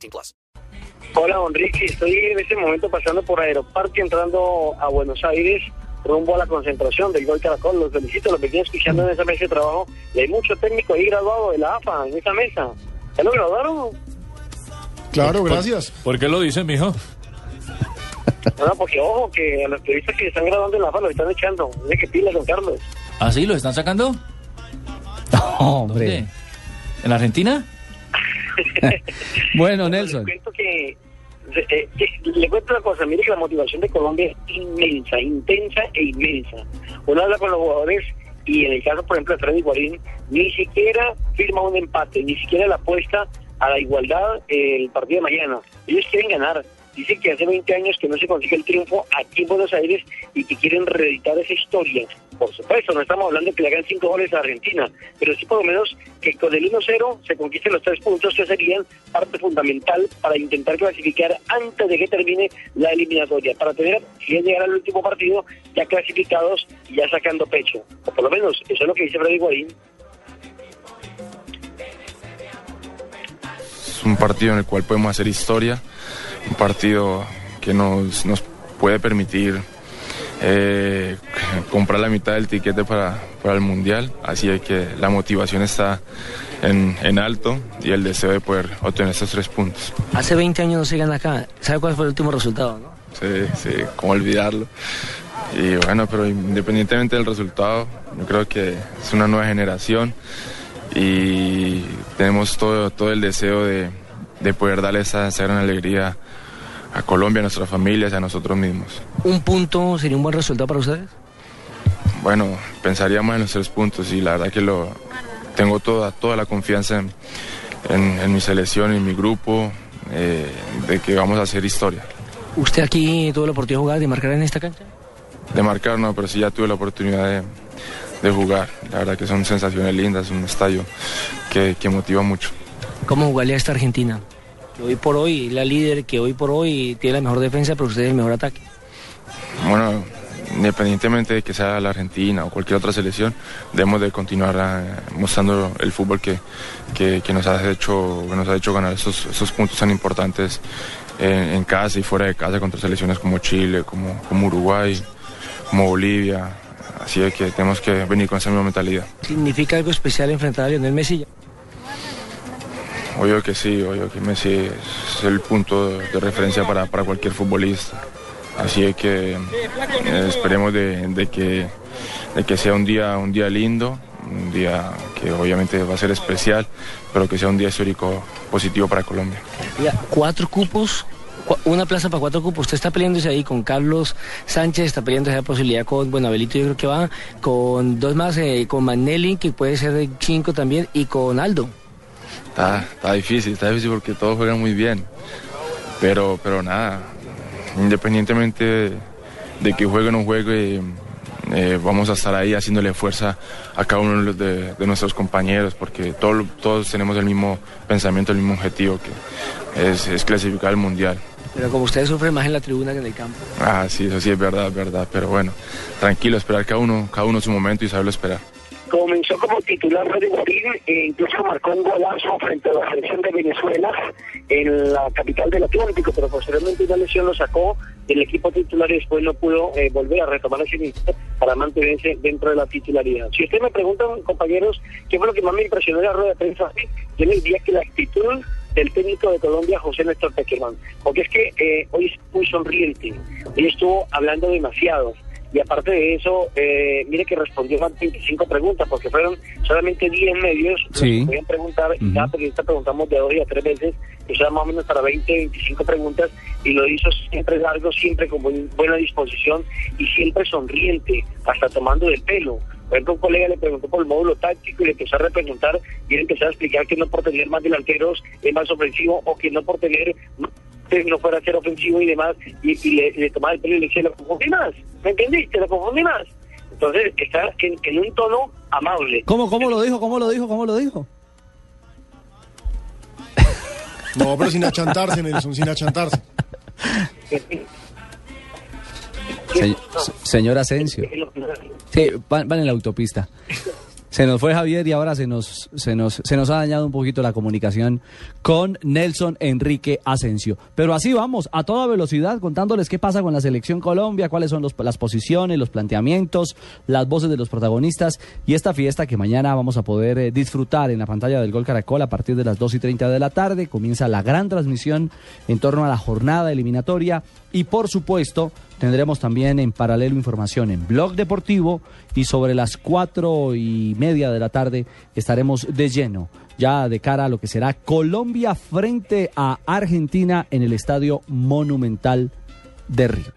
18 plus. Hola, don Ricky. Estoy en este momento pasando por Aeroparque, entrando a Buenos Aires, rumbo a la concentración del Gol Caracol. Los felicito, los venía escuchando en esa mesa de trabajo. Y hay mucho técnico ahí graduado de la AFA en esa mesa. ¿Ya lo graduaron? Claro, gracias. ¿Por qué lo dice, mijo? No, porque ojo, que a los periodistas que están grabando en la AFA lo están echando. Dice que pila, don Carlos. ¿Ah, sí? ¿Lo están sacando? ¿Dónde? ¿En Argentina? Bueno, Nelson. Le cuento que, eh, que- le cuento una cosa, mire que la motivación de Colombia es inmensa, intensa e inmensa. Uno habla con los jugadores y en el caso, por ejemplo, de Freddy Guarín, ni siquiera firma un empate, ni siquiera la apuesta a la igualdad eh, el partido de mañana. Ellos quieren ganar. Dicen que hace 20 años que no se consigue el triunfo aquí en Buenos Aires y que quieren reeditar esa historia. Por supuesto, no estamos hablando de que le hagan 5 goles a Argentina, pero sí por lo menos que con el 1-0 se conquisten los tres puntos que serían parte fundamental para intentar clasificar antes de que termine la eliminatoria, para tener, si es llegar al último partido, ya clasificados y ya sacando pecho. O por lo menos eso es lo que dice Freddy Guarín. Es un partido en el cual podemos hacer historia, un partido que nos, nos puede permitir eh, comprar la mitad del tiquete para, para el Mundial, así es que la motivación está en, en alto y el deseo de poder obtener estos tres puntos. Hace 20 años no se gana acá. ¿Sabe cuál fue el último resultado? No? Sí, sí, cómo olvidarlo. Y bueno, pero independientemente del resultado, yo creo que es una nueva generación y tenemos todo, todo el deseo de, de poder darle esa, esa gran alegría a Colombia, a nuestras familias a nosotros mismos. ¿Un punto sería un buen resultado para ustedes? Bueno, pensaríamos en los tres puntos y la verdad que lo tengo toda, toda la confianza en, en- en mi selección, en mi grupo, eh, de que vamos a hacer historia. ¿Usted aquí tuvo la oportunidad de jugar, de marcar en esta cancha? de marcar, no, pero sí ya tuve la oportunidad de, de jugar. La verdad que son sensaciones lindas, un estadio que, que motiva mucho. ¿Cómo jugaría esta Argentina? Que hoy por hoy es la líder, que hoy por hoy tiene la mejor defensa, pero usted es el mejor ataque. Bueno, independientemente de que sea la Argentina o cualquier otra selección, debemos de continuar eh, mostrando el fútbol que, que, que nos ha hecho, que nos ha hecho ganar esos, esos puntos tan importantes en, en casa y fuera de casa contra selecciones como Chile, como, como Uruguay, como Bolivia. Así es que tenemos que venir con esa misma mentalidad. ¿Significa algo especial enfrentar a Lionel Messi? Obvio que sí, obvio que Messi es el punto de referencia para, para cualquier futbolista. Así es que eh, esperemos de, de que, de que sea un día, un día lindo, un día que obviamente va a ser especial, pero que sea un día histórico positivo para Colombia. Cuatro cupos, una plaza para cuatro cupos. Usted está peleándose ahí con Carlos Sánchez, está peleándose esa posibilidad con, bueno, Abelito yo creo que va, con dos más, eh, con Magnelli, que puede ser de cinco también, y con Aldo. Está, está difícil, está difícil porque todos juegan muy bien. Pero, pero nada, independientemente de, que juegue o no juegue, eh, vamos a estar ahí haciéndole fuerza a cada uno de de, nuestros compañeros, porque todo- todos tenemos el mismo pensamiento, el mismo objetivo, que es, es clasificar al Mundial. Pero como ustedes sufren más en la tribuna que en el campo. Ah, sí, eso sí es verdad, es verdad, pero bueno, tranquilo, esperar cada uno, cada uno su momento y saberlo esperar. Comenzó como titular Freddy Guarín e incluso marcó un golazo frente a la selección de Venezuela en la capital del Atlántico, pero posteriormente una lesión lo sacó del equipo titular y después no pudo eh, volver a retomar ese nivel para mantenerse dentro de la titularidad. Si ustedes me preguntan, compañeros, qué fue lo que más me impresionó de la rueda de prensa, yo les diría que la actitud del técnico de Colombia, José Néstor Peckerman, porque es que eh, hoy es muy sonriente, hoy estuvo hablando demasiado, y aparte de eso, eh, mire que respondió más de 25 preguntas, porque fueron solamente 10 medios Sí. que podían preguntar, y cada periodista preguntamos de dos y a tres veces, eso era más o menos para 20, 25 preguntas, y lo hizo siempre largo, siempre con buen- buena disposición y siempre sonriente, hasta tomando del pelo. Por ejemplo, un colega le preguntó por el módulo táctico y le empezó a repreguntar y él empezó a explicar que no por tener más delanteros es más ofensivo o que no por tener más no fuera a ser ofensivo y demás, y, y le, le tomaba el pelo y le decía, lo confundí más, ¿me entendiste? Lo confundí más. Entonces está en, en un tono amable. ¿Cómo, cómo lo dijo? ¿Cómo lo dijo? ¿Cómo lo dijo? No, pero sin achantarse, Nelson, sin achantarse. Se- se- señor Asensio. Sí, van, van en la autopista. Se nos fue Javier y ahora se nos, se nos, se nos ha dañado un poquito la comunicación con Nelson Enrique Asensio. Pero así vamos, a toda velocidad, contándoles qué pasa con la selección Colombia, cuáles son los- las posiciones, los planteamientos, las voces de los protagonistas y esta fiesta que mañana vamos a poder eh, disfrutar en la pantalla del Gol Caracol a partir de las 2 y 30 de la tarde. Comienza la gran transmisión en torno a la jornada eliminatoria y por supuesto tendremos también en paralelo información en Blog Deportivo y sobre las cuatro y media de la tarde estaremos de lleno ya de cara a lo que será Colombia frente a Argentina en el Estadio Monumental de Río.